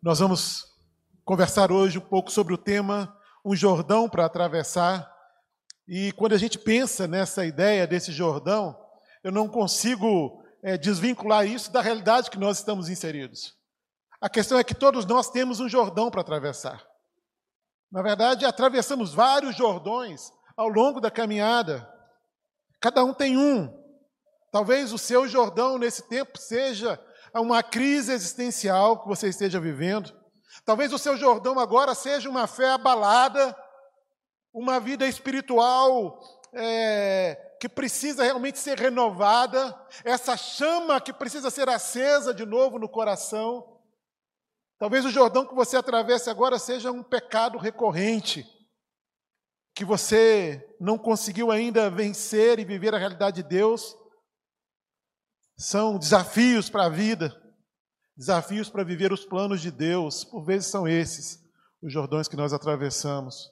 Nós vamos conversar hoje um pouco sobre o tema Um Jordão para atravessar. E quando a gente pensa nessa ideia desse Jordão, eu não consigo é, desvincular isso da realidade que nós estamos inseridos. A questão é que todos nós temos um Jordão para atravessar. Na verdade, atravessamos vários Jordões ao longo da caminhada. Cada um tem um. Talvez o seu Jordão nesse tempo seja uma crise existencial que você esteja vivendo. Talvez o seu Jordão agora seja uma fé abalada, uma vida espiritual é, que precisa realmente ser renovada, essa chama que precisa ser acesa de novo no coração. Talvez o Jordão que você atravesse agora seja um pecado recorrente, que você não conseguiu ainda vencer e viver a realidade de Deus. São desafios para a vida, desafios para viver os planos de Deus. Por vezes são esses os Jordões que nós atravessamos.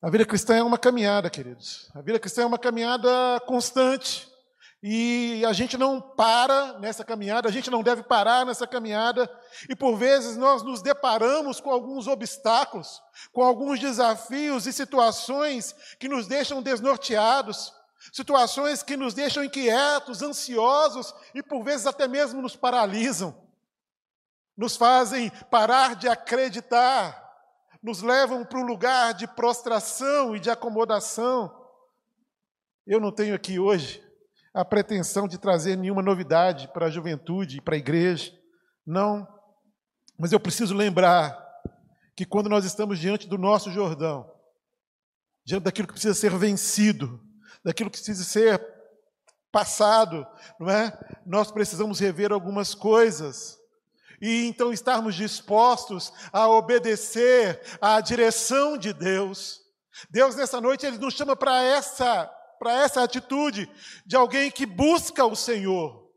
A vida cristã é uma caminhada, queridos. A vida cristã é uma caminhada constante. E a gente não para nessa caminhada, a gente não deve parar nessa caminhada, e por vezes nós nos deparamos com alguns obstáculos, com alguns desafios e situações que nos deixam desnorteados, situações que nos deixam inquietos, ansiosos e por vezes até mesmo nos paralisam, nos fazem parar de acreditar, nos levam para um lugar de prostração e de acomodação. Eu não tenho aqui hoje a pretensão de trazer nenhuma novidade para a juventude e para a igreja. Não. Mas eu preciso lembrar que quando nós estamos diante do nosso Jordão, diante daquilo que precisa ser vencido, daquilo que precisa ser passado, não é? Nós precisamos rever algumas coisas. E então estarmos dispostos a obedecer à direção de Deus. Deus nessa noite ele nos chama para essa para essa atitude de alguém que busca o Senhor,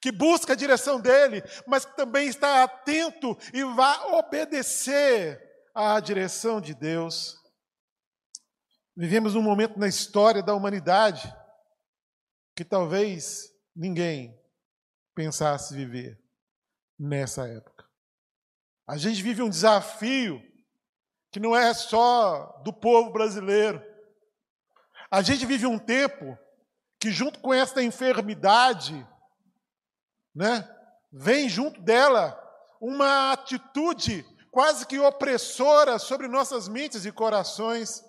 que busca a direção dele, mas que também está atento e vai obedecer à direção de Deus. Vivemos um momento na história da humanidade que talvez ninguém pensasse viver nessa época. A gente vive um desafio que não é só do povo brasileiro, a gente vive um tempo que, junto com essa enfermidade, né, vem junto dela uma atitude quase que opressora sobre nossas mentes e corações.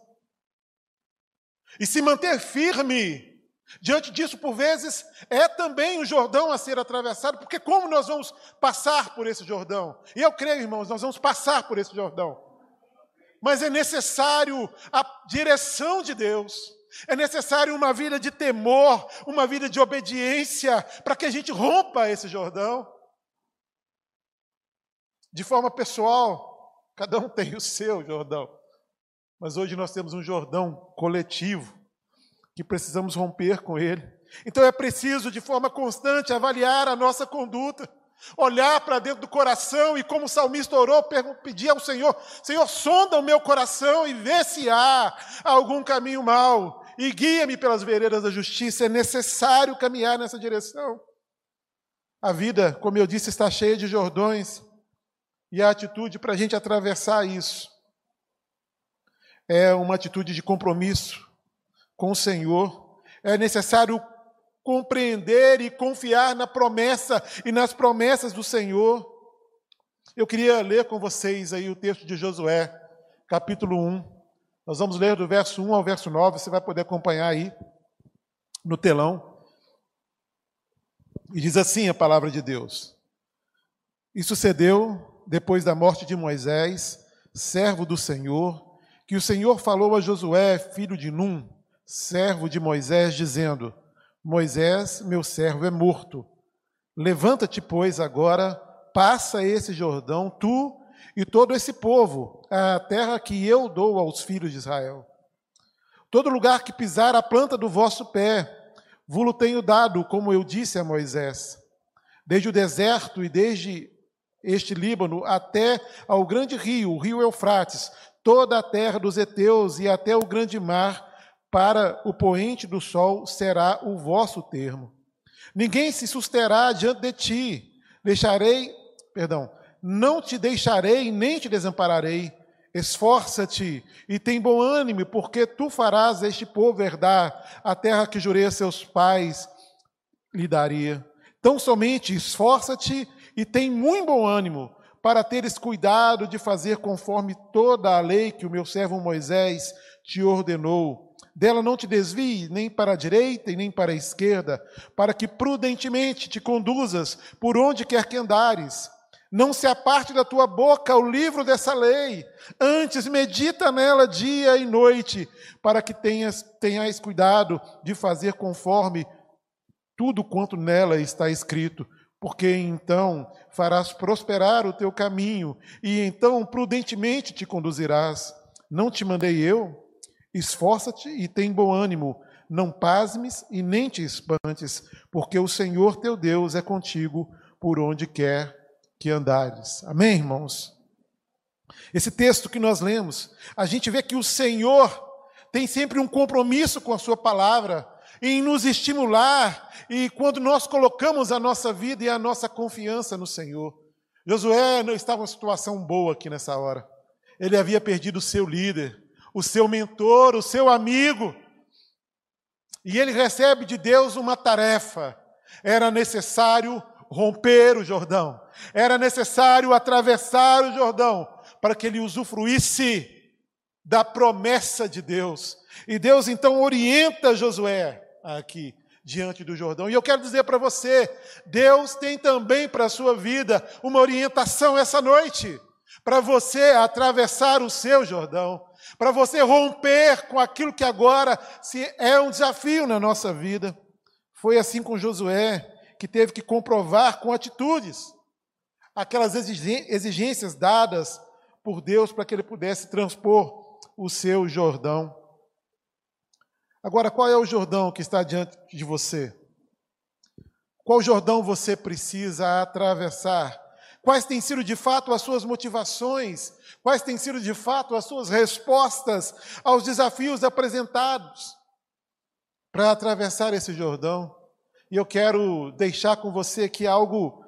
E se manter firme diante disso, por vezes, é também um Jordão a ser atravessado, porque como nós vamos passar por esse Jordão? E eu creio, irmãos, nós vamos passar por esse Jordão. Mas é necessário a direção de Deus. É necessário uma vida de temor, uma vida de obediência, para que a gente rompa esse Jordão. De forma pessoal, cada um tem o seu Jordão. Mas hoje nós temos um Jordão coletivo, que precisamos romper com ele. Então é preciso, de forma constante, avaliar a nossa conduta, olhar para dentro do coração e, como o salmista orou, pedir ao Senhor: Senhor, sonda o meu coração e vê se há algum caminho mau e guia-me pelas veredas da justiça. É necessário caminhar nessa direção. A vida, como eu disse, está cheia de jordões e a atitude para a gente atravessar isso é uma atitude de compromisso com o Senhor. É necessário compreender e confiar na promessa e nas promessas do Senhor. Eu queria ler com vocês aí o texto de Josué, capítulo 1. Nós vamos ler do verso 1 ao verso 9, você vai poder acompanhar aí no telão. E diz assim a palavra de Deus: E sucedeu, depois da morte de Moisés, servo do Senhor, que o Senhor falou a Josué, filho de Num, servo de Moisés, dizendo: Moisés, meu servo, é morto. Levanta-te, pois, agora, passa esse Jordão, tu e todo esse povo, a terra que eu dou aos filhos de Israel. Todo lugar que pisar a planta do vosso pé, vulo tenho dado, como eu disse a Moisés. Desde o deserto e desde este Líbano até ao grande rio, o rio Eufrates, toda a terra dos heteus e até o grande mar, para o poente do sol será o vosso termo. Ninguém se susterá diante de ti. Deixarei, perdão, não te deixarei nem te desampararei. Esforça-te e tem bom ânimo, porque tu farás este povo herdar a terra que jurei a seus pais lhe daria. Tão somente esforça-te e tem muito bom ânimo, para teres cuidado de fazer conforme toda a lei que o meu servo Moisés te ordenou. Dela não te desvie nem para a direita e nem para a esquerda, para que prudentemente te conduzas por onde quer que andares. Não se aparte da tua boca o livro dessa lei, antes medita nela dia e noite, para que tenhas, tenhas cuidado de fazer conforme tudo quanto nela está escrito, porque então farás prosperar o teu caminho, e então prudentemente te conduzirás. Não te mandei eu? Esforça-te e tem bom ânimo, não pasmes e nem te espantes, porque o Senhor teu Deus é contigo por onde quer que andares. Amém, irmãos? Esse texto que nós lemos, a gente vê que o Senhor tem sempre um compromisso com a Sua palavra em nos estimular e quando nós colocamos a nossa vida e a nossa confiança no Senhor. Josué não estava em uma situação boa aqui nessa hora. Ele havia perdido o seu líder, o seu mentor, o seu amigo. E ele recebe de Deus uma tarefa. Era necessário romper o Jordão. Era necessário atravessar o Jordão para que ele usufruísse da promessa de Deus. E Deus então orienta Josué aqui diante do Jordão. E eu quero dizer para você, Deus tem também para a sua vida uma orientação essa noite, para você atravessar o seu Jordão, para você romper com aquilo que agora se é um desafio na nossa vida. Foi assim com Josué que teve que comprovar com atitudes aquelas exigências dadas por Deus para que ele pudesse transpor o seu Jordão. Agora, qual é o Jordão que está diante de você? Qual Jordão você precisa atravessar? Quais têm sido de fato as suas motivações? Quais têm sido de fato as suas respostas aos desafios apresentados para atravessar esse Jordão? E eu quero deixar com você aqui algo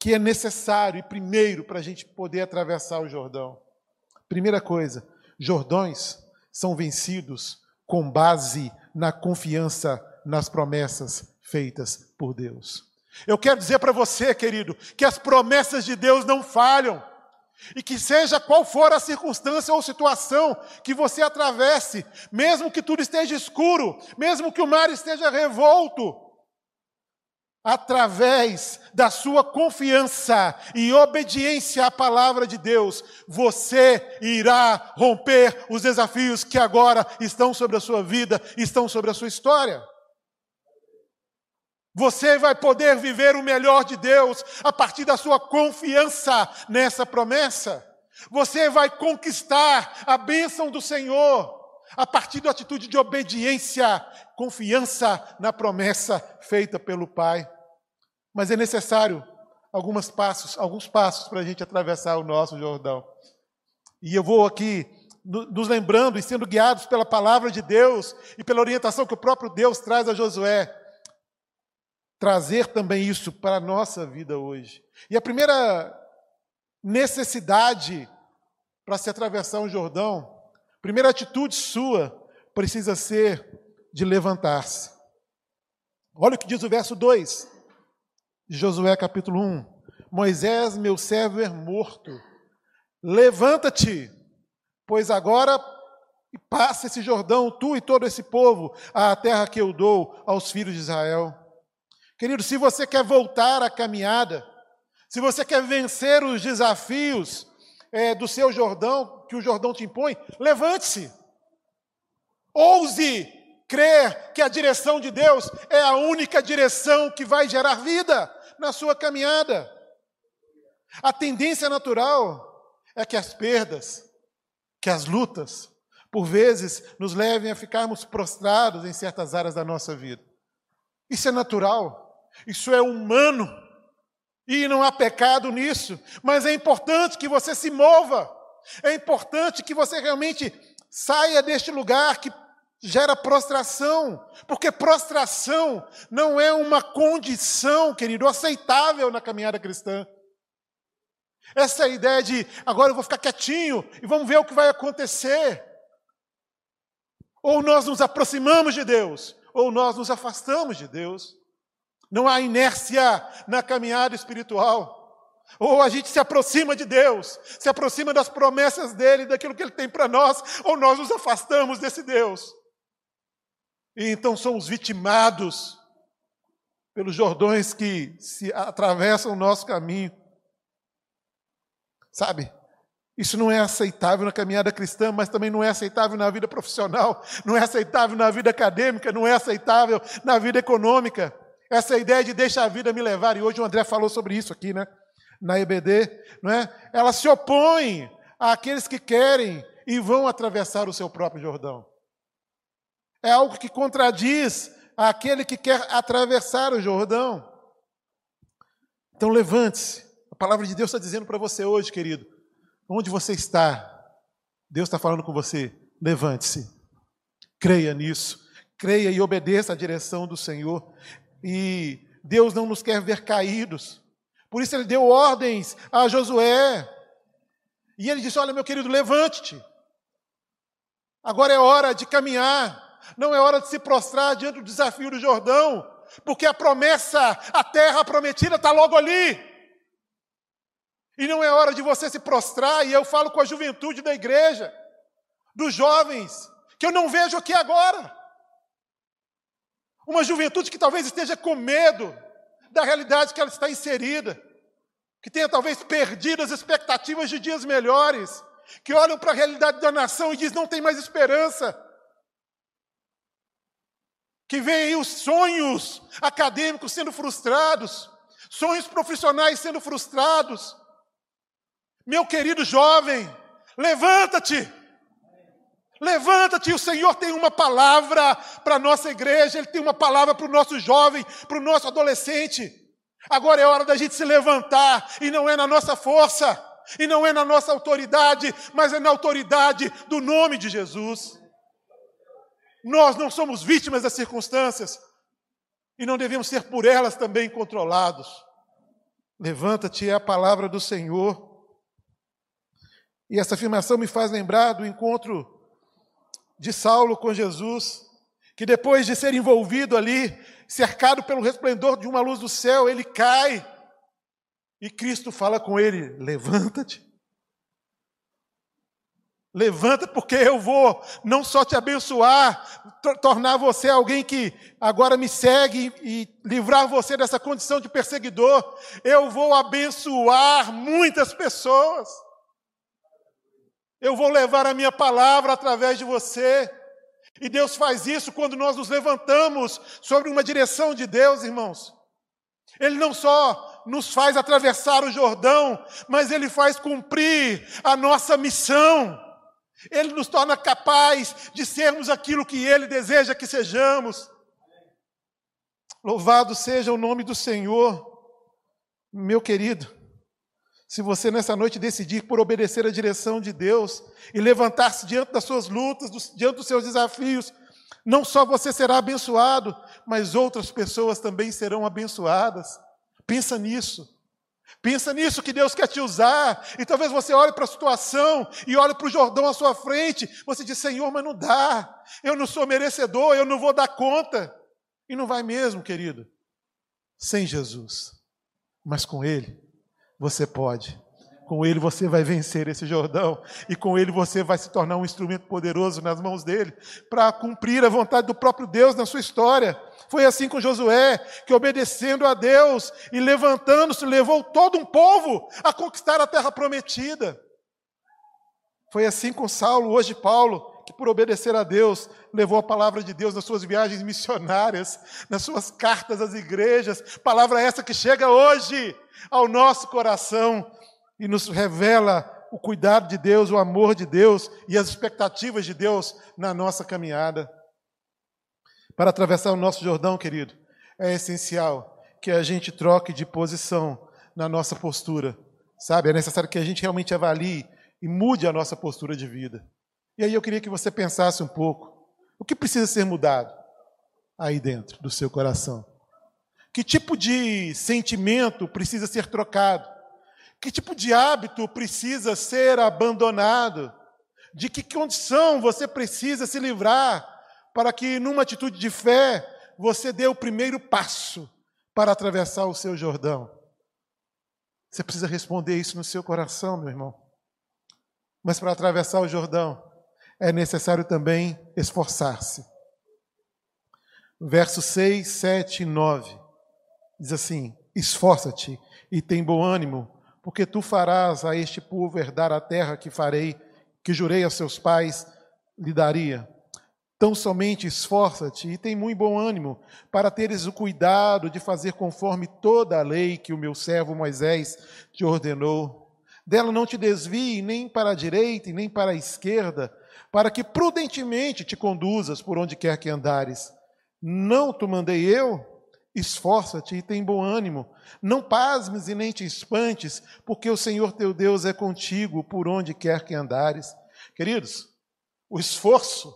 que é necessário e primeiro para a gente poder atravessar o Jordão. Primeira coisa, Jordões são vencidos com base na confiança nas promessas feitas por Deus. Eu quero dizer para você, querido, que as promessas de Deus não falham. E que seja qual for a circunstância ou situação que você atravesse, mesmo que tudo esteja escuro, mesmo que o mar esteja revolto, através da sua confiança e obediência à palavra de Deus, você irá romper os desafios que agora estão sobre a sua vida, estão sobre a sua história. Você vai poder viver o melhor de Deus a partir da sua confiança nessa promessa. Você vai conquistar a bênção do Senhor a partir da atitude de obediência, confiança na promessa feita pelo Pai. Mas é necessário alguns passos, alguns passos para a gente atravessar o nosso Jordão. E eu vou aqui nos lembrando e sendo guiados pela palavra de Deus e pela orientação que o próprio Deus traz a Josué, trazer também isso para a nossa vida hoje. E a primeira necessidade para se atravessar um Jordão, primeira atitude sua precisa ser de levantar-se. Olha o que diz o verso 2 de Josué capítulo 1. Moisés, meu servo, é morto. Levanta-te, pois agora passa esse Jordão, tu e todo esse povo, à terra que eu dou aos filhos de Israel. Querido, se você quer voltar à caminhada, se você quer vencer os desafios é, do seu Jordão, que o Jordão te impõe, levante-se. Ouse crer que a direção de Deus é a única direção que vai gerar vida na sua caminhada. A tendência natural é que as perdas, que as lutas, por vezes nos levem a ficarmos prostrados em certas áreas da nossa vida. Isso é natural, isso é humano, e não há pecado nisso, mas é importante que você se mova, é importante que você realmente saia deste lugar que gera prostração, porque prostração não é uma condição, querido, aceitável na caminhada cristã. Essa ideia de agora eu vou ficar quietinho e vamos ver o que vai acontecer. Ou nós nos aproximamos de Deus, ou nós nos afastamos de Deus. Não há inércia na caminhada espiritual. Ou a gente se aproxima de Deus, se aproxima das promessas dele, daquilo que ele tem para nós, ou nós nos afastamos desse Deus. E então somos vitimados pelos jordões que se atravessam o nosso caminho. Sabe? Isso não é aceitável na caminhada cristã, mas também não é aceitável na vida profissional, não é aceitável na vida acadêmica, não é aceitável na vida econômica. Essa ideia de deixar a vida me levar, e hoje o André falou sobre isso aqui, né? Na EBD, não é? Ela se opõe àqueles que querem e vão atravessar o seu próprio Jordão. É algo que contradiz aquele que quer atravessar o Jordão. Então levante-se. A palavra de Deus está dizendo para você hoje, querido, onde você está, Deus está falando com você, levante-se. Creia nisso. Creia e obedeça à direção do Senhor. E Deus não nos quer ver caídos. Por isso ele deu ordens a Josué. E ele disse: Olha, meu querido, levante-te. Agora é hora de caminhar. Não é hora de se prostrar diante do desafio do Jordão, porque a promessa, a terra prometida está logo ali. E não é hora de você se prostrar, e eu falo com a juventude da igreja, dos jovens, que eu não vejo aqui agora. Uma juventude que talvez esteja com medo da realidade que ela está inserida, que tenha talvez perdido as expectativas de dias melhores, que olham para a realidade da nação e diz não tem mais esperança que veem os sonhos acadêmicos sendo frustrados, sonhos profissionais sendo frustrados. Meu querido jovem, levanta-te. Levanta-te, o Senhor tem uma palavra para a nossa igreja, Ele tem uma palavra para o nosso jovem, para o nosso adolescente. Agora é hora da gente se levantar, e não é na nossa força, e não é na nossa autoridade, mas é na autoridade do nome de Jesus. Nós não somos vítimas das circunstâncias e não devemos ser por elas também controlados. Levanta-te é a palavra do Senhor. E essa afirmação me faz lembrar do encontro de Saulo com Jesus, que depois de ser envolvido ali, cercado pelo resplendor de uma luz do céu, ele cai. E Cristo fala com ele: Levanta-te. Levanta, porque eu vou não só te abençoar, tornar você alguém que agora me segue e livrar você dessa condição de perseguidor, eu vou abençoar muitas pessoas. Eu vou levar a minha palavra através de você. E Deus faz isso quando nós nos levantamos sobre uma direção de Deus, irmãos. Ele não só nos faz atravessar o Jordão, mas ele faz cumprir a nossa missão. Ele nos torna capaz de sermos aquilo que Ele deseja que sejamos. Louvado seja o nome do Senhor, meu querido. Se você nessa noite decidir por obedecer a direção de Deus e levantar-se diante das suas lutas, diante dos seus desafios, não só você será abençoado, mas outras pessoas também serão abençoadas. Pensa nisso. Pensa nisso que Deus quer te usar. E talvez você olhe para a situação e olhe para o Jordão à sua frente. Você diz, Senhor, mas não dá. Eu não sou merecedor, eu não vou dar conta. E não vai mesmo, querido. Sem Jesus. Mas com Ele, você pode. Com Ele você vai vencer esse Jordão. E com Ele você vai se tornar um instrumento poderoso nas mãos dele para cumprir a vontade do próprio Deus na sua história. Foi assim com Josué, que obedecendo a Deus e levantando-se, levou todo um povo a conquistar a terra prometida. Foi assim com Saulo, hoje Paulo, por obedecer a Deus, levou a palavra de Deus nas suas viagens missionárias, nas suas cartas às igrejas, palavra essa que chega hoje ao nosso coração e nos revela o cuidado de Deus, o amor de Deus e as expectativas de Deus na nossa caminhada. Para atravessar o nosso Jordão, querido, é essencial que a gente troque de posição na nossa postura, sabe? É necessário que a gente realmente avalie e mude a nossa postura de vida. E aí eu queria que você pensasse um pouco: o que precisa ser mudado aí dentro do seu coração? Que tipo de sentimento precisa ser trocado? Que tipo de hábito precisa ser abandonado? De que condição você precisa se livrar para que, numa atitude de fé, você dê o primeiro passo para atravessar o seu Jordão? Você precisa responder isso no seu coração, meu irmão. Mas para atravessar o Jordão, é necessário também esforçar-se. Versos 6, 7 e 9 diz assim: Esforça-te e tem bom ânimo, porque tu farás a este povo herdar a terra que farei, que jurei a seus pais lhe daria. Tão somente esforça-te e tem muito bom ânimo, para teres o cuidado de fazer conforme toda a lei que o meu servo Moisés te ordenou. Dela não te desvie nem para a direita e nem para a esquerda, para que prudentemente te conduzas por onde quer que andares. Não te mandei eu? Esforça-te e tem bom ânimo. Não pasmes e nem te espantes, porque o Senhor teu Deus é contigo por onde quer que andares. Queridos, o esforço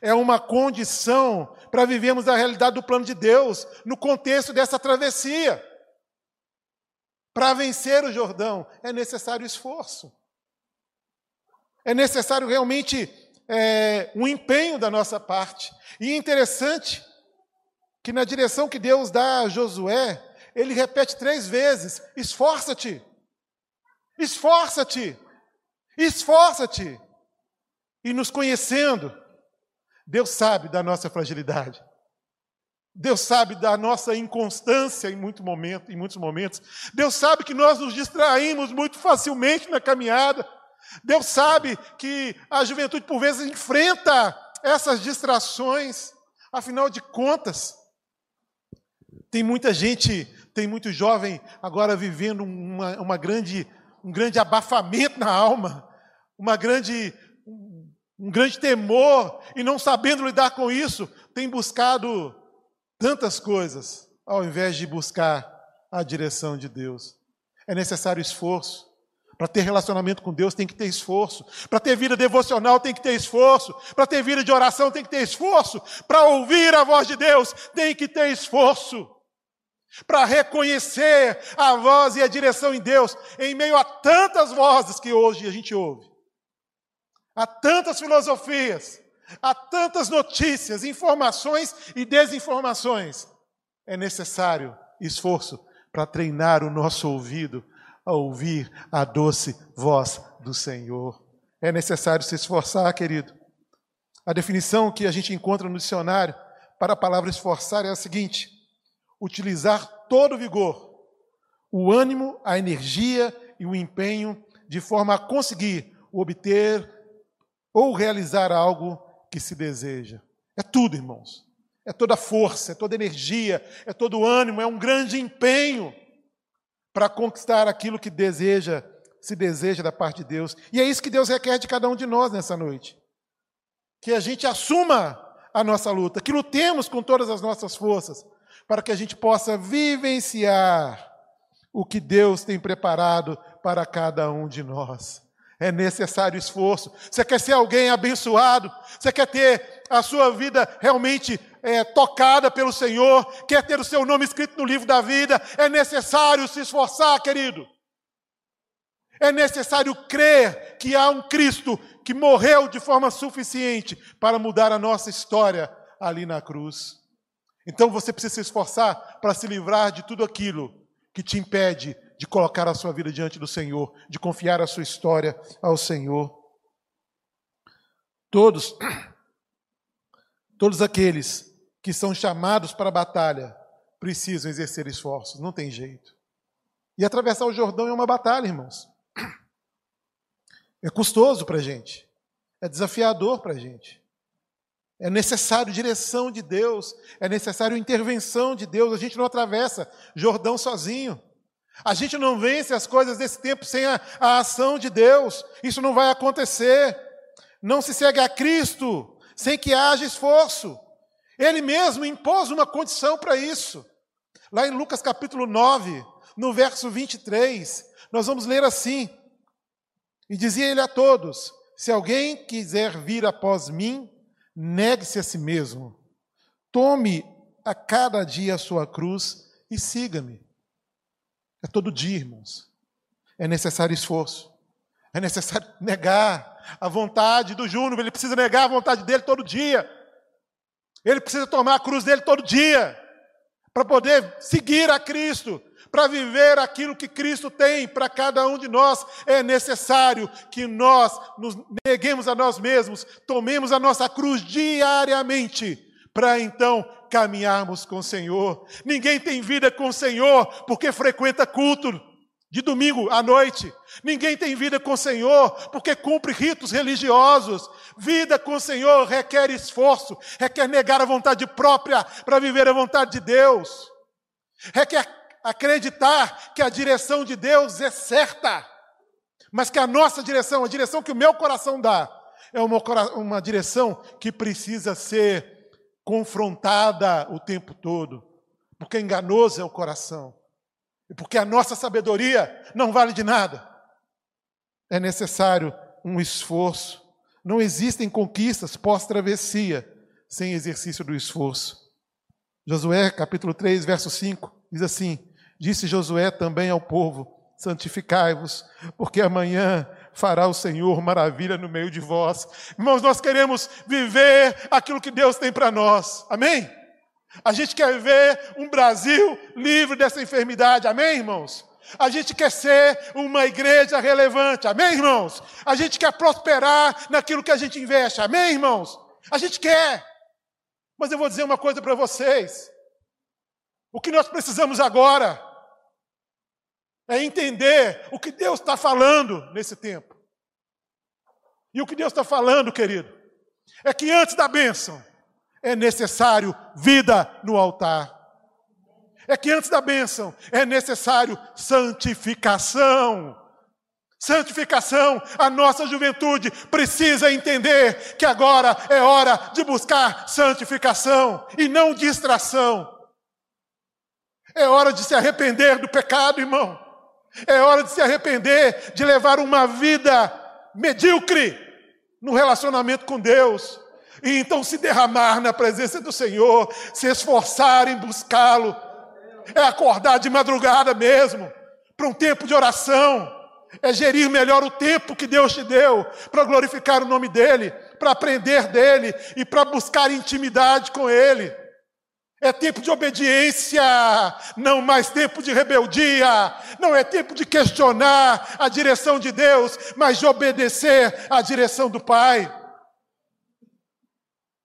é uma condição para vivermos a realidade do plano de Deus no contexto dessa travessia. Para vencer o Jordão é necessário esforço. É necessário realmente é, um empenho da nossa parte. E é interessante que na direção que Deus dá a Josué, ele repete três vezes: esforça-te, esforça-te, esforça-te. E nos conhecendo, Deus sabe da nossa fragilidade. Deus sabe da nossa inconstância em, muito momento, em muitos momentos. Deus sabe que nós nos distraímos muito facilmente na caminhada. Deus sabe que a juventude, por vezes, enfrenta essas distrações. Afinal de contas, tem muita gente, tem muito jovem agora vivendo uma, uma grande, um grande abafamento na alma, uma grande um grande temor e não sabendo lidar com isso, tem buscado tantas coisas, ao invés de buscar a direção de Deus. É necessário esforço. Para ter relacionamento com Deus tem que ter esforço. Para ter vida devocional tem que ter esforço. Para ter vida de oração tem que ter esforço. Para ouvir a voz de Deus tem que ter esforço. Para reconhecer a voz e a direção em Deus em meio a tantas vozes que hoje a gente ouve. Há tantas filosofias, há tantas notícias, informações e desinformações. É necessário esforço para treinar o nosso ouvido a ouvir a doce voz do Senhor. É necessário se esforçar, querido. A definição que a gente encontra no dicionário para a palavra esforçar é a seguinte: utilizar todo o vigor, o ânimo, a energia e o empenho de forma a conseguir obter ou realizar algo que se deseja. É tudo, irmãos. É toda força, é toda energia, é todo ânimo, é um grande empenho para conquistar aquilo que deseja, se deseja da parte de Deus. E é isso que Deus requer de cada um de nós nessa noite. Que a gente assuma a nossa luta, que lutemos com todas as nossas forças, para que a gente possa vivenciar o que Deus tem preparado para cada um de nós. É necessário esforço. Você quer ser alguém abençoado? Você quer ter a sua vida realmente é, tocada pelo Senhor? Quer ter o seu nome escrito no livro da vida? É necessário se esforçar, querido. É necessário crer que há um Cristo que morreu de forma suficiente para mudar a nossa história ali na cruz. Então você precisa se esforçar para se livrar de tudo aquilo que te impede de colocar a sua vida diante do Senhor, de confiar a sua história ao Senhor. Todos, todos aqueles que são chamados para a batalha precisam exercer esforços, não tem jeito. E atravessar o Jordão é uma batalha, irmãos. É custoso para a gente, é desafiador para a gente. É necessário direção de Deus, é necessário intervenção de Deus. A gente não atravessa Jordão sozinho. A gente não vence as coisas desse tempo sem a, a, ação de Deus. Isso não vai acontecer. Não se segue a Cristo sem que haja esforço. Ele mesmo impôs uma condição para isso. Lá em Lucas capítulo 9, no verso 23, nós vamos ler assim: E dizia ele a todos: Se alguém quiser vir após mim, negue-se a si mesmo, tome a cada dia a sua cruz e siga-me. É todo dia, irmãos. é necessário esforço. É necessário negar a vontade do Júnior, ele precisa negar a vontade dele todo dia. Ele precisa tomar a cruz dele todo dia para poder seguir a Cristo, para viver aquilo que Cristo tem para cada um de nós. É necessário que nós nos neguemos a nós mesmos, tomemos a nossa cruz diariamente, para então caminharmos com o Senhor. Ninguém tem vida com o Senhor porque frequenta culto de domingo à noite. Ninguém tem vida com o Senhor porque cumpre ritos religiosos. Vida com o Senhor requer esforço, requer negar a vontade própria para viver a vontade de Deus. Requer acreditar que a direção de Deus é certa, mas que a nossa direção, a direção que o meu coração dá, é uma, uma direção que precisa ser confrontada o tempo todo, porque enganoso é o coração, e porque a nossa sabedoria não vale de nada. É necessário um esforço. Não existem conquistas pós-travessia sem exercício do esforço. Josué, capítulo 3, verso 5, diz assim: Disse Josué também ao povo: Santificai-vos, porque amanhã fará o Senhor maravilha no meio de vós. Irmãos, nós queremos viver aquilo que Deus tem para nós. Amém? A gente quer ver um Brasil livre dessa enfermidade. Amém, irmãos? A gente quer ser uma igreja relevante. Amém, irmãos? A gente quer prosperar naquilo que a gente investe. Amém, irmãos? A gente quer. Mas eu vou dizer uma coisa para vocês. O que nós precisamos agora é entender o que Deus está falando nesse tempo. E o que Deus está falando, querido, é que antes da bênção é necessário vida no altar. É que antes da bênção é necessário santificação. Santificação, a nossa juventude precisa entender que agora é hora de buscar santificação e não distração. É hora de se arrepender do pecado, irmão. É hora de se arrepender, de levar uma vida medíocre no relacionamento com Deus. E então se derramar na presença do Senhor, se esforçar em buscá-lo. É acordar de madrugada mesmo, para um tempo de oração. É gerir melhor o tempo que Deus te deu, para glorificar o nome dEle, para aprender dEle e para buscar intimidade com Ele. É tempo de obediência, não mais tempo de rebeldia. Não é tempo de questionar a direção de Deus, mas de obedecer à direção do Pai.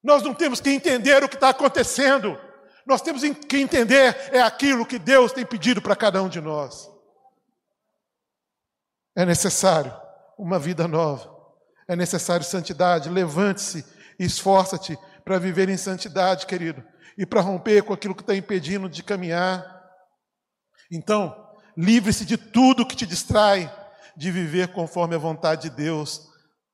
Nós não temos que entender o que está acontecendo. Nós temos que entender é aquilo que Deus tem pedido para cada um de nós. É necessário uma vida nova. É necessário santidade. Levante-se, esforça-te para viver em santidade, querido e para romper com aquilo que está impedindo de caminhar. Então, livre-se de tudo que te distrai de viver conforme a vontade de Deus.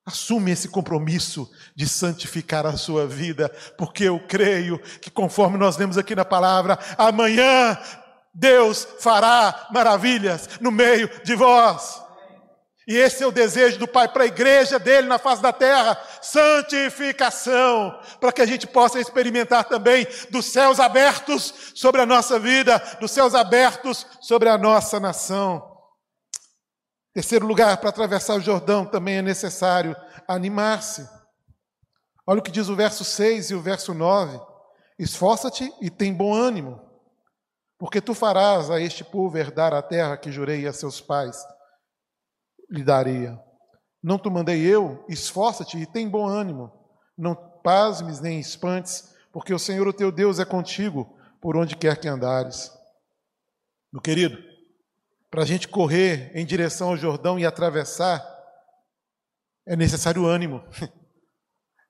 Assume esse compromisso de santificar a sua vida, porque eu creio que, conforme nós lemos aqui na palavra, amanhã Deus fará maravilhas no meio de vós. E esse é o desejo do Pai para a igreja dele na face da terra: santificação, para que a gente possa experimentar também dos céus abertos sobre a nossa vida, dos céus abertos sobre a nossa nação. Terceiro lugar, para atravessar o Jordão também é necessário animar-se. Olha o que diz o verso 6 e o verso 9: Esforça-te e tem bom ânimo, porque tu farás a este povo herdar a terra que jurei a seus pais lhe daria. Não te mandei eu? Esforça-te e tem bom ânimo. Não pasmes nem espantes, porque o Senhor, o teu Deus, é contigo por onde quer que andares. Meu querido, para a gente correr em direção ao Jordão e atravessar, é necessário ânimo.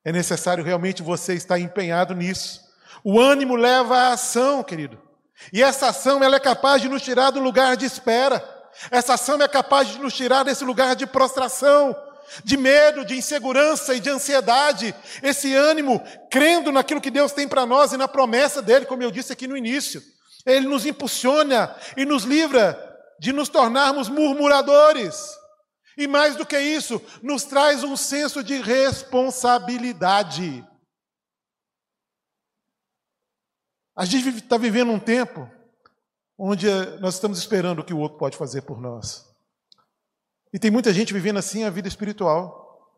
É necessário realmente você estar empenhado nisso. O ânimo leva à ação, querido. E essa ação ela é capaz de nos tirar do lugar de espera. Essa ação é capaz de nos tirar desse lugar de prostração, de medo, de insegurança e de ansiedade. Esse ânimo, crendo naquilo que Deus tem para nós e na promessa dele, como eu disse aqui no início. Ele nos impulsiona e nos livra de nos tornarmos murmuradores. E mais do que isso, nos traz um senso de responsabilidade. A gente está vivendo um tempo onde nós estamos esperando o que o outro pode fazer por nós. E tem muita gente vivendo assim a vida espiritual.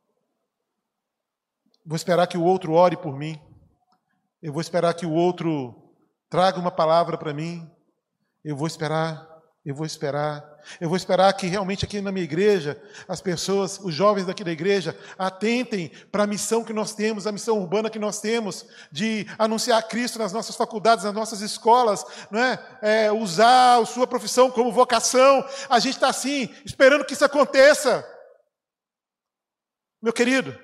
Vou esperar que o outro ore por mim. Eu vou esperar que o outro traga uma palavra para mim. Eu vou esperar, eu vou esperar. Eu vou esperar que realmente aqui na minha igreja, as pessoas, os jovens daqui da igreja, atentem para a missão que nós temos, a missão urbana que nós temos, de anunciar Cristo nas nossas faculdades, nas nossas escolas, não é? é usar a sua profissão como vocação. A gente está assim, esperando que isso aconteça. Meu querido,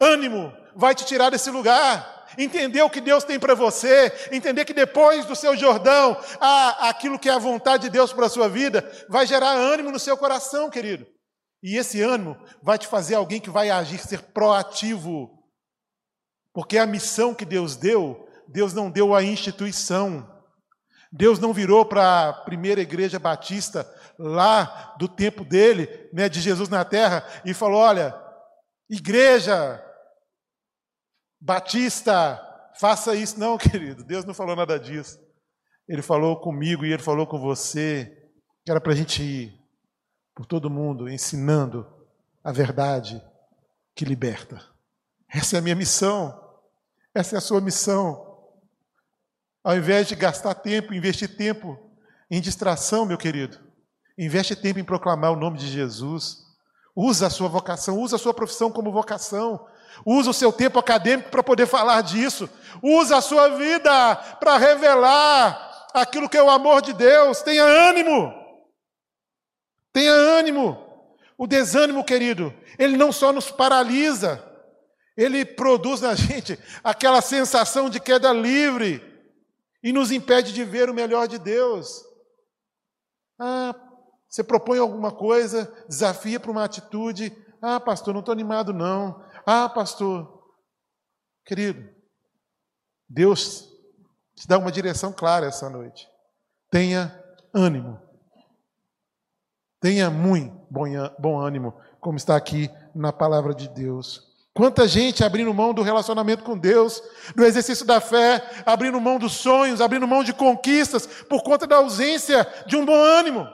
ânimo vai te tirar desse lugar entender o que Deus tem para você, entender que depois do seu Jordão, aquilo que é a vontade de Deus para a sua vida, vai gerar ânimo no seu coração, querido. E esse ânimo vai te fazer alguém que vai agir, ser proativo. Porque a missão que Deus deu, Deus não deu a instituição. Deus não virou para a primeira igreja batista lá do tempo dele, né, de Jesus na terra, e falou: olha, igreja, Batista, faça isso. Não, querido, Deus não falou nada disso. Ele falou comigo e ele falou com você, que era para a gente ir por todo mundo ensinando a verdade que liberta. Essa é a minha missão. Essa é a sua missão. Ao invés de gastar tempo, investir tempo em distração, meu querido, investe tempo em proclamar o nome de Jesus. Usa a sua vocação, usa a sua profissão como vocação. Usa o seu tempo acadêmico para poder falar disso. Usa a sua vida para revelar aquilo que é o amor de Deus. Tenha ânimo. Tenha ânimo. O desânimo, querido, ele não só nos paralisa, ele produz na gente aquela sensação de queda livre e nos impede de ver o melhor de Deus. Ah, você propõe alguma coisa, desafia para uma atitude. Ah, pastor, não estou animado, não. Ah, pastor, querido, Deus te dá uma direção clara essa noite. Tenha ânimo. Tenha muito bom ânimo, como está aqui na palavra de Deus. Quanta gente abrindo mão do relacionamento com Deus, do exercício da fé, abrindo mão dos sonhos, abrindo mão de conquistas, por conta da ausência de um bom ânimo.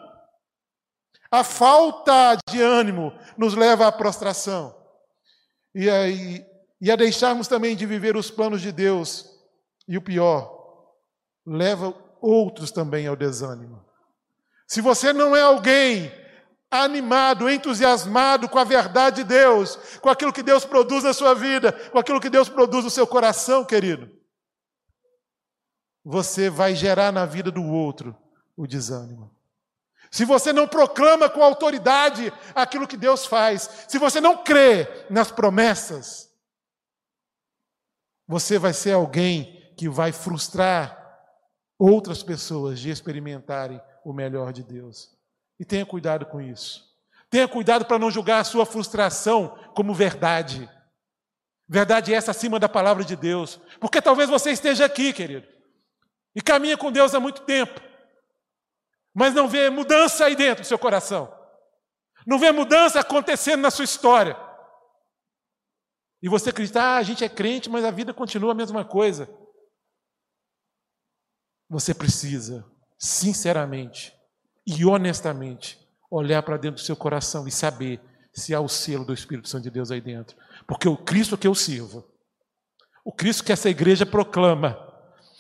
A falta de ânimo nos leva à prostração e a, e a deixarmos também de viver os planos de Deus. E o pior, leva outros também ao desânimo. Se você não é alguém animado, entusiasmado com a verdade de Deus, com aquilo que Deus produz na sua vida, com aquilo que Deus produz no seu coração, querido, você vai gerar na vida do outro o desânimo se você não proclama com autoridade aquilo que Deus faz, se você não crê nas promessas, você vai ser alguém que vai frustrar outras pessoas de experimentarem o melhor de Deus. E tenha cuidado com isso. Tenha cuidado para não julgar a sua frustração como verdade. Verdade essa acima da palavra de Deus. Porque talvez você esteja aqui, querido, e caminha com Deus há muito tempo mas não vê mudança aí dentro do seu coração. Não vê mudança acontecendo na sua história. E você acredita, ah, a gente é crente, mas a vida continua a mesma coisa. Você precisa, sinceramente e honestamente, olhar para dentro do seu coração e saber se há o selo do Espírito Santo de Deus aí dentro. Porque o Cristo que eu sirvo, o Cristo que essa igreja proclama,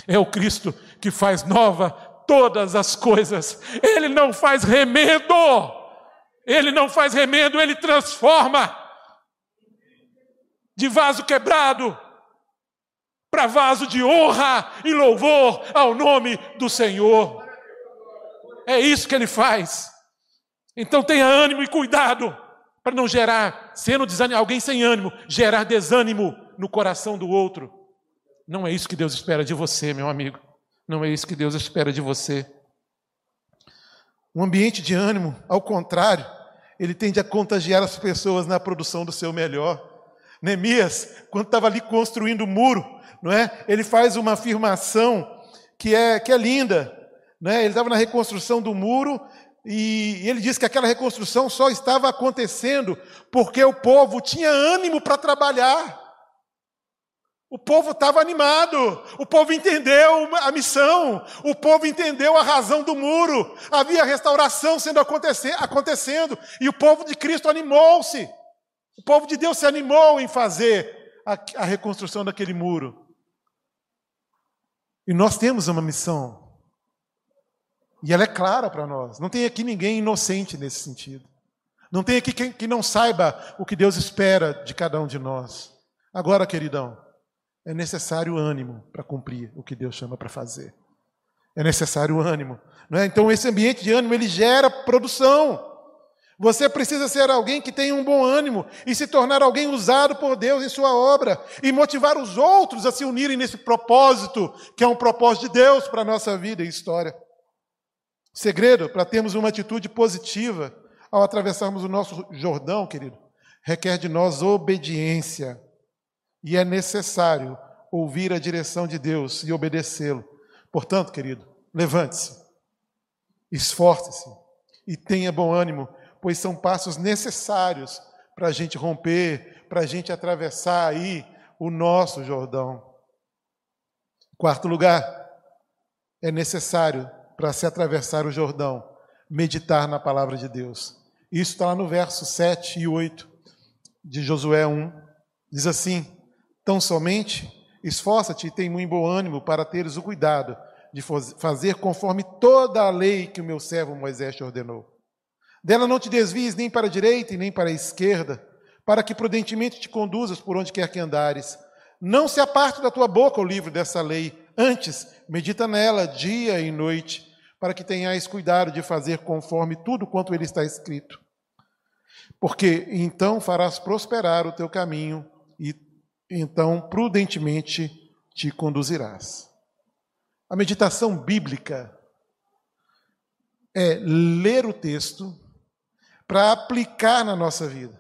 é o Cristo que faz nova todas as coisas. Ele não faz remendo. Ele não faz remendo, ele transforma de vaso quebrado para vaso de honra e louvor ao nome do Senhor. É isso que ele faz. Então tenha ânimo e cuidado para não gerar, sendo desanimo, alguém sem ânimo, gerar desânimo no coração do outro. Não é isso que Deus espera de você, meu amigo. Não é isso que Deus espera de você. Um ambiente de ânimo, ao contrário, ele tende a contagiar as pessoas na produção do seu melhor. Neemias, quando estava ali construindo o muro, não é? Ele faz uma afirmação que é que é linda, né? Ele estava na reconstrução do muro e ele diz que aquela reconstrução só estava acontecendo porque o povo tinha ânimo para trabalhar. O povo estava animado, o povo entendeu a missão, o povo entendeu a razão do muro, havia restauração sendo acontecendo, e o povo de Cristo animou-se. O povo de Deus se animou em fazer a, a reconstrução daquele muro. E nós temos uma missão. E ela é clara para nós. Não tem aqui ninguém inocente nesse sentido. Não tem aqui quem que não saiba o que Deus espera de cada um de nós. Agora, queridão, é necessário ânimo para cumprir o que Deus chama para fazer. É necessário ânimo. Não é? Então, esse ambiente de ânimo, ele gera produção. Você precisa ser alguém que tenha um bom ânimo e se tornar alguém usado por Deus em sua obra e motivar os outros a se unirem nesse propósito, que é um propósito de Deus para a nossa vida e história. Segredo para termos uma atitude positiva ao atravessarmos o nosso Jordão, querido, requer de nós obediência. E é necessário ouvir a direção de Deus e obedecê-lo. Portanto, querido, levante-se, esforce-se e tenha bom ânimo, pois são passos necessários para a gente romper, para a gente atravessar aí o nosso Jordão. Quarto lugar, é necessário, para se atravessar o Jordão, meditar na palavra de Deus. Isso está lá no verso 7 e 8 de Josué 1. Diz assim: Tão somente esforça-te e tem muito bom ânimo para teres o cuidado de fazer conforme toda a lei que o meu servo Moisés te ordenou. Dela não te desvies nem para a direita e nem para a esquerda, para que prudentemente te conduzas por onde quer que andares. Não se aparte da tua boca o livro dessa lei, antes medita nela dia e noite, para que tenhais cuidado de fazer conforme tudo quanto ele está escrito. Porque então farás prosperar o teu caminho e então prudentemente te conduzirás. A meditação bíblica é ler o texto para aplicar na nossa vida.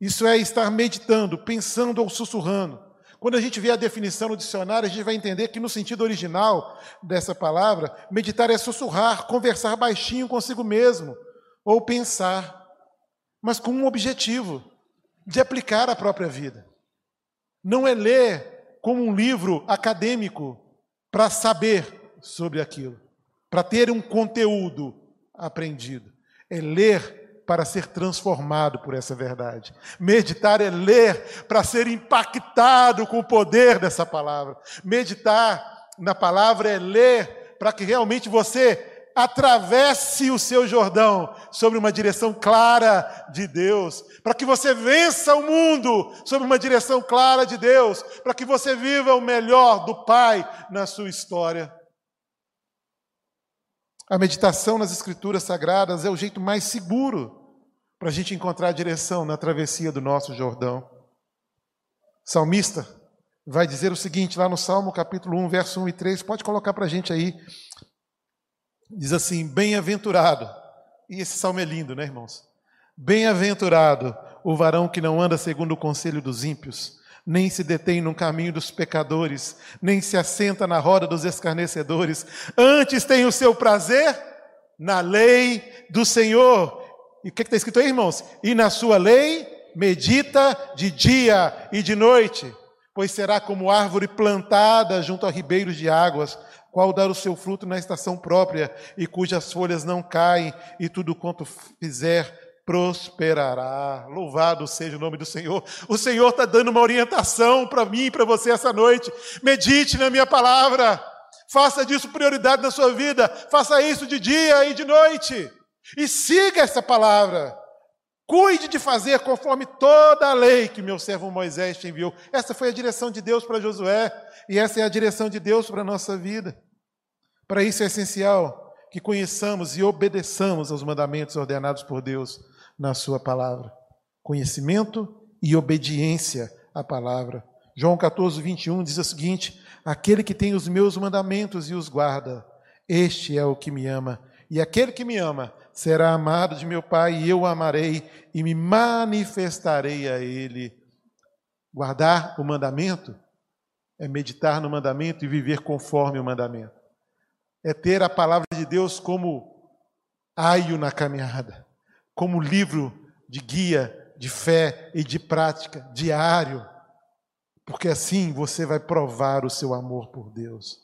Isso é estar meditando, pensando ou sussurrando. Quando a gente vê a definição no dicionário, a gente vai entender que no sentido original dessa palavra, meditar é sussurrar, conversar baixinho consigo mesmo, ou pensar, mas com um objetivo de aplicar à própria vida. Não é ler como um livro acadêmico para saber sobre aquilo, para ter um conteúdo aprendido. É ler para ser transformado por essa verdade. Meditar é ler para ser impactado com o poder dessa palavra. Meditar na palavra é ler para que realmente você atravesse o seu Jordão sobre uma direção clara de Deus, para que você vença o mundo sobre uma direção clara de Deus, para que você viva o melhor do Pai na sua história. A meditação nas Escrituras Sagradas é o jeito mais seguro para a gente encontrar a direção na travessia do nosso Jordão. Salmista vai dizer o seguinte, lá no Salmo capítulo 1, verso 1 e 3, pode colocar para a gente aí, Diz assim: Bem-aventurado. E esse salmo é lindo, né, irmãos? Bem-aventurado o varão que não anda segundo o conselho dos ímpios, nem se detém no caminho dos pecadores, nem se assenta na roda dos escarnecedores. Antes tem o seu prazer na lei do Senhor. E o que está escrito aí, irmãos? E na sua lei medita de dia e de noite, pois será como árvore plantada junto a ribeiros de águas qual dar o seu fruto na estação própria, e cujas folhas não caem, e tudo quanto fizer prosperará. Louvado seja o nome do Senhor. O Senhor está dando uma orientação para mim e para você essa noite. Medite na minha palavra. Faça disso prioridade na sua vida. Faça isso de dia e de noite. E siga essa palavra. Cuide de fazer conforme toda a lei que meu servo Moisés te enviou. Essa foi a direção de Deus para Josué, e essa é a direção de Deus para a nossa vida. Para isso é essencial que conheçamos e obedeçamos aos mandamentos ordenados por Deus na Sua palavra. Conhecimento e obediência à palavra. João 14, 21 diz o seguinte: Aquele que tem os meus mandamentos e os guarda, este é o que me ama. E aquele que me ama será amado de meu Pai, e eu o amarei e me manifestarei a ele. Guardar o mandamento é meditar no mandamento e viver conforme o mandamento é ter a palavra de Deus como aio na caminhada, como livro de guia, de fé e de prática diário. porque assim você vai provar o seu amor por Deus.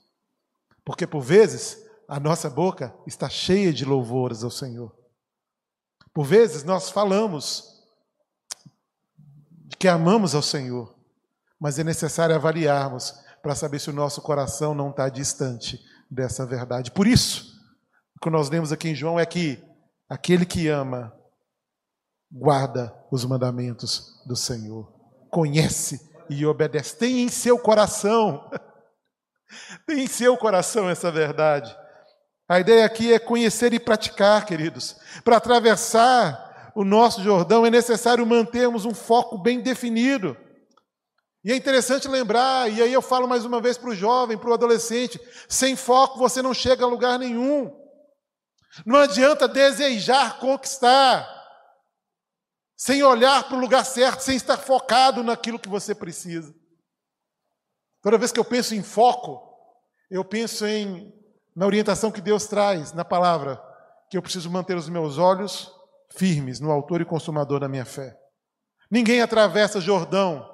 Porque por vezes a nossa boca está cheia de louvores ao Senhor. Por vezes nós falamos de que amamos ao Senhor, mas é necessário avaliarmos para saber se o nosso coração não está distante dessa verdade. Por isso, o que nós lemos aqui em João é que aquele que ama guarda os mandamentos do Senhor, conhece e obedece. Tem em seu coração, tem em seu coração essa verdade. A ideia aqui é conhecer e praticar, queridos. Para atravessar o nosso Jordão é necessário mantermos um foco bem definido. E é interessante lembrar, e aí eu falo mais uma vez para o jovem, para o adolescente: sem foco você não chega a lugar nenhum. Não adianta desejar conquistar sem olhar para o lugar certo, sem estar focado naquilo que você precisa. Toda vez que eu penso em foco, eu penso em na orientação que Deus traz na palavra, que eu preciso manter os meus olhos firmes no autor e consumador da minha fé. Ninguém atravessa Jordão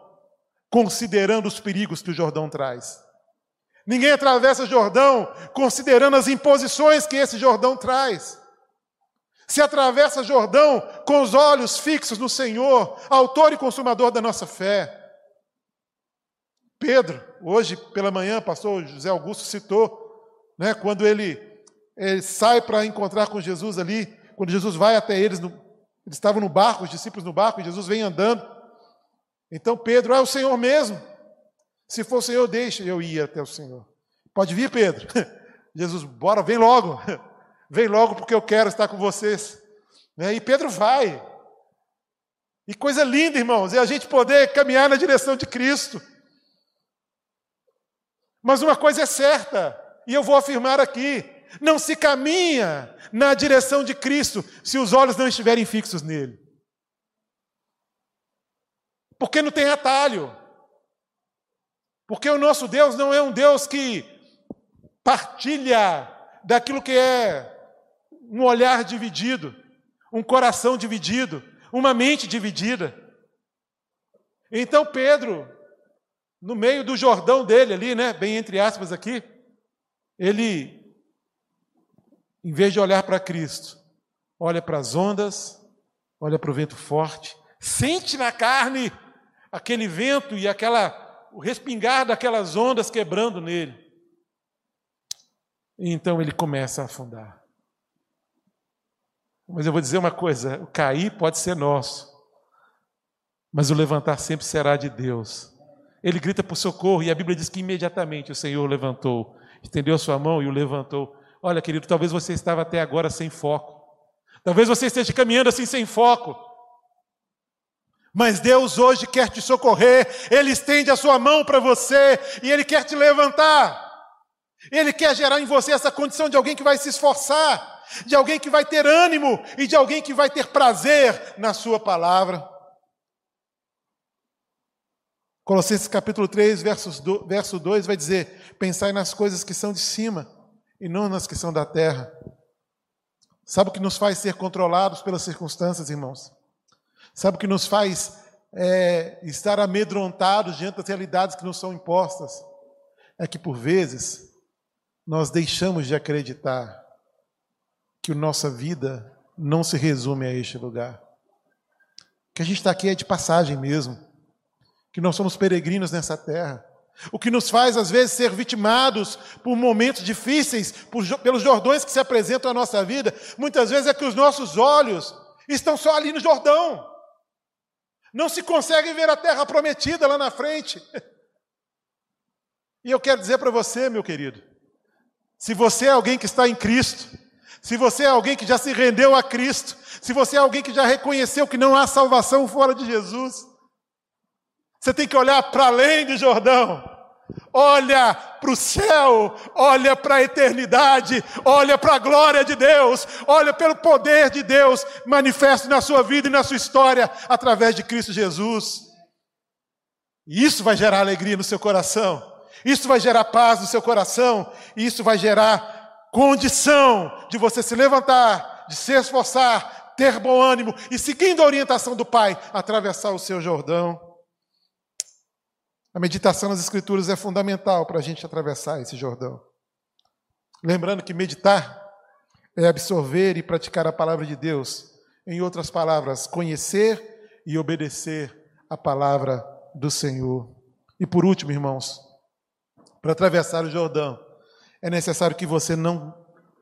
considerando os perigos que o Jordão traz. Ninguém atravessa Jordão considerando as imposições que esse Jordão traz. Se atravessa Jordão com os olhos fixos no Senhor, autor e consumador da nossa fé. Pedro, hoje pela manhã, pastor José Augusto citou, né, quando ele, ele sai para encontrar com Jesus ali, quando Jesus vai até eles, no, eles estavam no barco, os discípulos no barco, e Jesus vem andando. Então Pedro, é o Senhor mesmo. Se for o Senhor, deixa eu ir até o Senhor. Pode vir, Pedro. Jesus, bora, vem logo. Vem logo porque eu quero estar com vocês. Né? E Pedro vai. E coisa linda, irmãos, é a gente poder caminhar na direção de Cristo. Mas uma coisa é certa, e eu vou afirmar aqui: não se caminha na direção de Cristo se os olhos não estiverem fixos nele. Porque não tem atalho. Porque o nosso Deus não é um Deus que partilha daquilo que é um olhar dividido, um coração dividido, uma mente dividida. Então Pedro, no meio do Jordão dele ali, né, bem entre aspas aqui, ele em vez de olhar para Cristo, olha para as ondas, olha para o vento forte, sente na carne aquele vento e aquela o respingar daquelas ondas quebrando nele. E então ele começa a afundar. Mas eu vou dizer uma coisa: o cair pode ser nosso, mas o levantar sempre será de Deus. Ele grita por socorro e a Bíblia diz que imediatamente o Senhor levantou, estendeu a sua mão e o levantou. Olha, querido, talvez você estava até agora sem foco. Talvez você esteja caminhando assim sem foco. Mas Deus hoje quer te socorrer, Ele estende a sua mão para você e Ele quer te levantar. Ele quer gerar em você essa condição de alguém que vai se esforçar, de alguém que vai ter ânimo e de alguém que vai ter prazer na Sua palavra. Colossenses capítulo 3, versos do, verso 2 vai dizer: Pensai nas coisas que são de cima e não nas que são da terra. Sabe o que nos faz ser controlados pelas circunstâncias, irmãos? Sabe o que nos faz é, estar amedrontados diante das realidades que nos são impostas? É que, por vezes, nós deixamos de acreditar que nossa vida não se resume a este lugar. Que a gente está aqui é de passagem mesmo. Que nós somos peregrinos nessa terra. O que nos faz, às vezes, ser vitimados por momentos difíceis, por, pelos jordões que se apresentam à nossa vida, muitas vezes é que os nossos olhos estão só ali no Jordão. Não se consegue ver a terra prometida lá na frente. E eu quero dizer para você, meu querido, se você é alguém que está em Cristo, se você é alguém que já se rendeu a Cristo, se você é alguém que já reconheceu que não há salvação fora de Jesus, você tem que olhar para além do Jordão. Olha para o céu, olha para a eternidade, olha para a glória de Deus, olha pelo poder de Deus manifesto na sua vida e na sua história através de Cristo Jesus. E isso vai gerar alegria no seu coração, isso vai gerar paz no seu coração, isso vai gerar condição de você se levantar, de se esforçar, ter bom ânimo e, seguindo a orientação do Pai, atravessar o seu Jordão. A meditação nas Escrituras é fundamental para a gente atravessar esse Jordão. Lembrando que meditar é absorver e praticar a palavra de Deus. Em outras palavras, conhecer e obedecer a palavra do Senhor. E por último, irmãos, para atravessar o Jordão, é necessário que você não,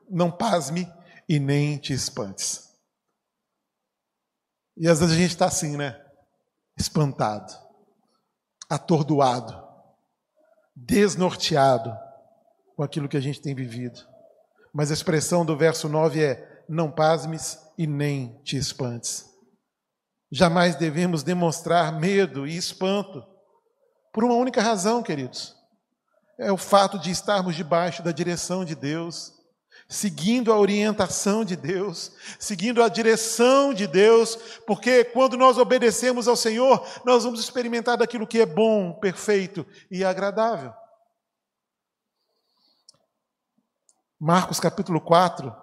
não pasme e nem te espantes. E às vezes a gente está assim, né? Espantado atordoado, desnorteado com aquilo que a gente tem vivido. Mas a expressão do verso 9 é: não pasmes e nem te espantes. Jamais devemos demonstrar medo e espanto, por uma única razão, queridos: é o fato de estarmos debaixo da direção de Deus, seguindo a orientação de Deus, seguindo a direção de Deus, porque quando nós obedecemos ao Senhor, nós vamos experimentar daquilo que é bom, perfeito e agradável. Marcos capítulo 4,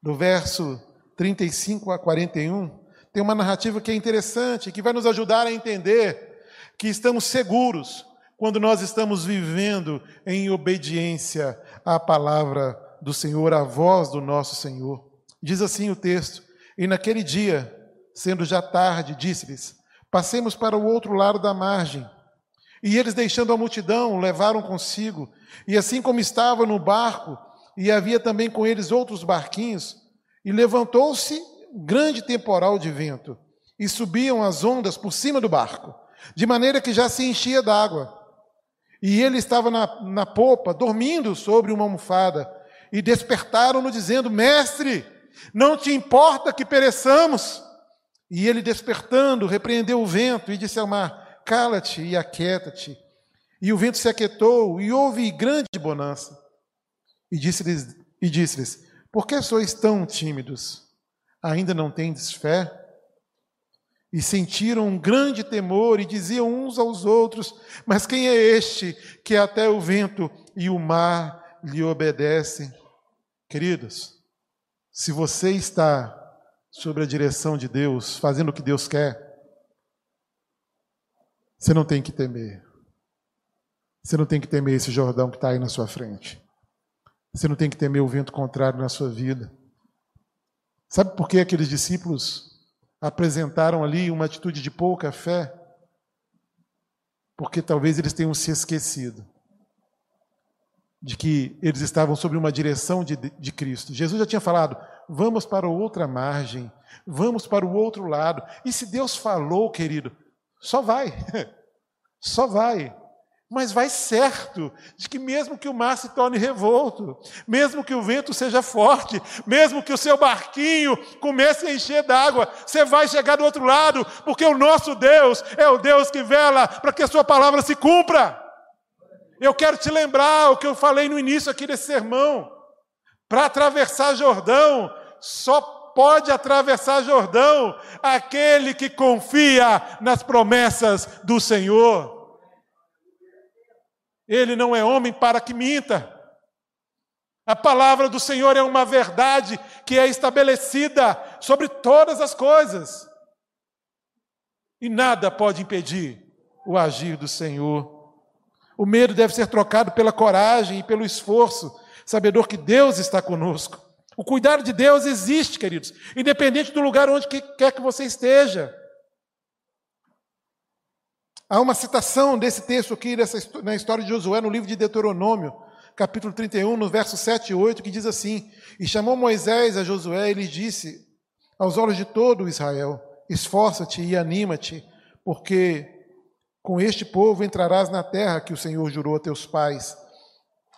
do verso 35 a 41, tem uma narrativa que é interessante, que vai nos ajudar a entender que estamos seguros quando nós estamos vivendo em obediência à palavra do Senhor, a voz do nosso Senhor. Diz assim o texto: E naquele dia, sendo já tarde, disse-lhes: Passemos para o outro lado da margem. E eles, deixando a multidão, levaram consigo, e assim como estava no barco, e havia também com eles outros barquinhos, e levantou-se grande temporal de vento, e subiam as ondas por cima do barco, de maneira que já se enchia d'água. E ele estava na, na popa, dormindo sobre uma almofada, e despertaram-no, dizendo: Mestre, não te importa que pereçamos? E ele, despertando, repreendeu o vento e disse ao mar: Cala-te e aquieta-te. E o vento se aquietou e houve grande bonança. E disse-lhes: e disse Por que sois tão tímidos? Ainda não tendes fé? E sentiram um grande temor e diziam uns aos outros: Mas quem é este que até o vento e o mar lhe obedecem? Queridos, se você está sob a direção de Deus, fazendo o que Deus quer, você não tem que temer. Você não tem que temer esse Jordão que está aí na sua frente. Você não tem que temer o vento contrário na sua vida. Sabe por que aqueles discípulos apresentaram ali uma atitude de pouca fé? Porque talvez eles tenham se esquecido de que eles estavam sob uma direção de, de Cristo. Jesus já tinha falado: vamos para outra margem, vamos para o outro lado. E se Deus falou, querido, só vai, só vai. Mas vai certo de que, mesmo que o mar se torne revolto, mesmo que o vento seja forte, mesmo que o seu barquinho comece a encher d'água, você vai chegar do outro lado, porque o nosso Deus é o Deus que vela para que a sua palavra se cumpra. Eu quero te lembrar o que eu falei no início aqui desse sermão. Para atravessar Jordão, só pode atravessar Jordão aquele que confia nas promessas do Senhor. Ele não é homem para que minta. A palavra do Senhor é uma verdade que é estabelecida sobre todas as coisas. E nada pode impedir o agir do Senhor. O medo deve ser trocado pela coragem e pelo esforço, sabedor que Deus está conosco. O cuidado de Deus existe, queridos, independente do lugar onde quer que você esteja. Há uma citação desse texto aqui, dessa, na história de Josué, no livro de Deuteronômio, capítulo 31, no verso 7 e 8, que diz assim: E chamou Moisés a Josué e lhe disse, aos olhos de todo Israel: Esforça-te e anima-te, porque com este povo entrarás na terra que o Senhor jurou a teus pais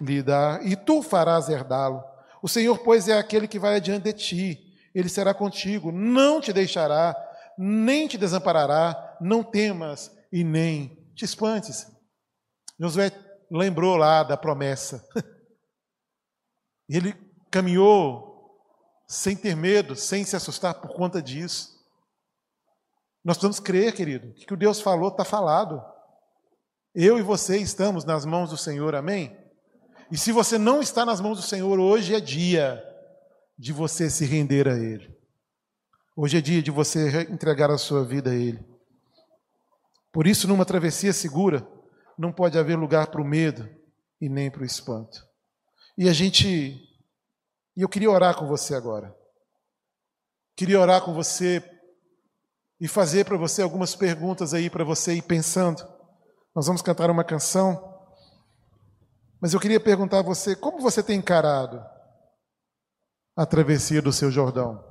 lhe dar, e tu farás herdá-lo. O Senhor, pois, é aquele que vai adiante de ti, ele será contigo, não te deixará, nem te desamparará, não temas e nem te espantes. Josué lembrou lá da promessa. Ele caminhou sem ter medo, sem se assustar por conta disso. Nós precisamos crer, querido, que o que Deus falou está falado. Eu e você estamos nas mãos do Senhor, amém? E se você não está nas mãos do Senhor, hoje é dia de você se render a Ele. Hoje é dia de você entregar a sua vida a Ele. Por isso, numa travessia segura, não pode haver lugar para o medo e nem para o espanto. E a gente. E eu queria orar com você agora. Queria orar com você e fazer para você algumas perguntas aí para você ir pensando. Nós vamos cantar uma canção. Mas eu queria perguntar a você, como você tem encarado a travessia do seu Jordão?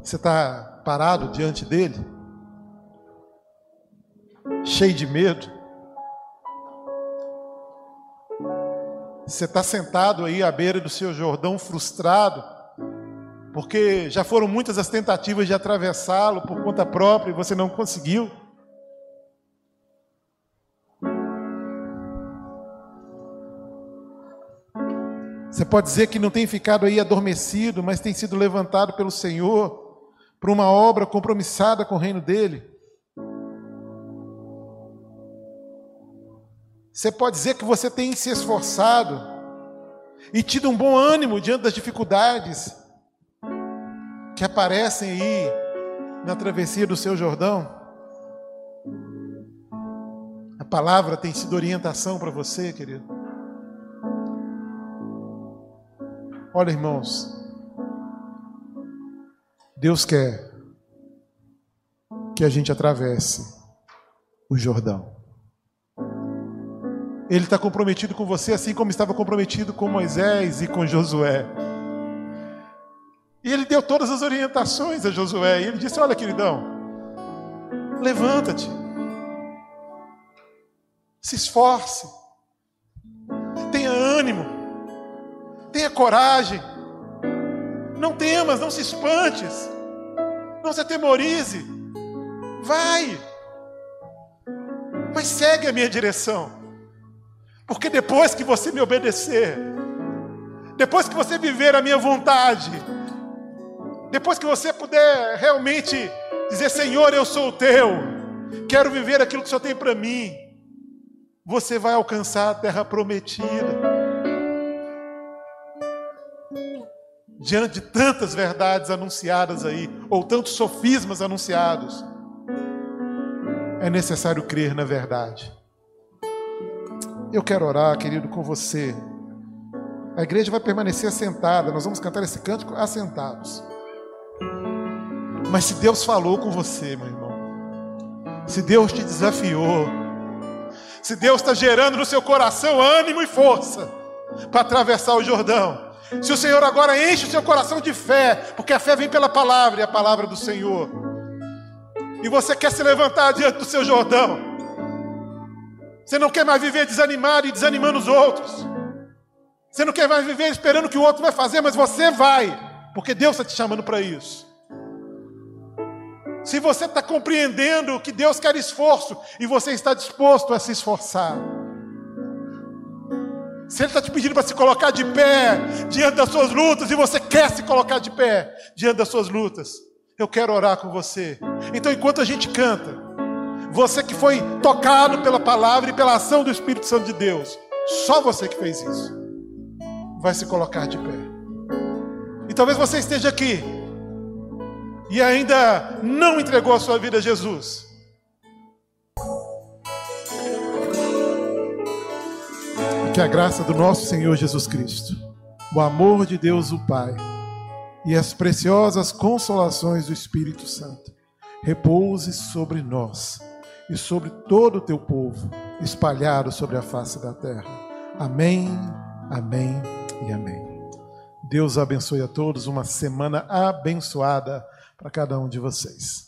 Você está parado diante dele? Cheio de medo? Você está sentado aí à beira do seu Jordão frustrado? Porque já foram muitas as tentativas de atravessá-lo por conta própria e você não conseguiu? Você pode dizer que não tem ficado aí adormecido, mas tem sido levantado pelo Senhor para uma obra compromissada com o reino dele. Você pode dizer que você tem se esforçado e tido um bom ânimo diante das dificuldades que aparecem aí na travessia do seu Jordão. A palavra tem sido orientação para você, querido. Olha, irmãos, Deus quer que a gente atravesse o Jordão. Ele está comprometido com você, assim como estava comprometido com Moisés e com Josué. E ele deu todas as orientações a Josué. E ele disse: Olha, queridão, levanta-te, se esforce, tenha ânimo, tenha coragem. Não temas, não se espantes, não se atemorize. Vai, mas segue a minha direção, porque depois que você me obedecer, depois que você viver a minha vontade, depois que você puder realmente dizer: Senhor, eu sou teu, quero viver aquilo que o Senhor tem para mim, você vai alcançar a terra prometida. diante de tantas verdades anunciadas aí, ou tantos sofismas anunciados, é necessário crer na verdade. Eu quero orar, querido, com você. A igreja vai permanecer assentada, nós vamos cantar esse cântico assentados. Mas se Deus falou com você, meu irmão, se Deus te desafiou, se Deus está gerando no seu coração ânimo e força para atravessar o Jordão, se o Senhor agora enche o seu coração de fé, porque a fé vem pela palavra e a palavra do Senhor, e você quer se levantar diante do seu Jordão, você não quer mais viver desanimado e desanimando os outros, você não quer mais viver esperando que o outro vai fazer, mas você vai, porque Deus está te chamando para isso. Se você está compreendendo que Deus quer esforço e você está disposto a se esforçar, se Ele está te pedindo para se colocar de pé diante das suas lutas e você quer se colocar de pé diante das suas lutas, eu quero orar com você. Então, enquanto a gente canta, você que foi tocado pela palavra e pela ação do Espírito Santo de Deus, só você que fez isso, vai se colocar de pé. E talvez você esteja aqui e ainda não entregou a sua vida a Jesus. Que a graça do nosso Senhor Jesus Cristo, o amor de Deus o Pai e as preciosas consolações do Espírito Santo repouse sobre nós e sobre todo o teu povo espalhado sobre a face da terra. Amém, amém e amém. Deus abençoe a todos, uma semana abençoada para cada um de vocês.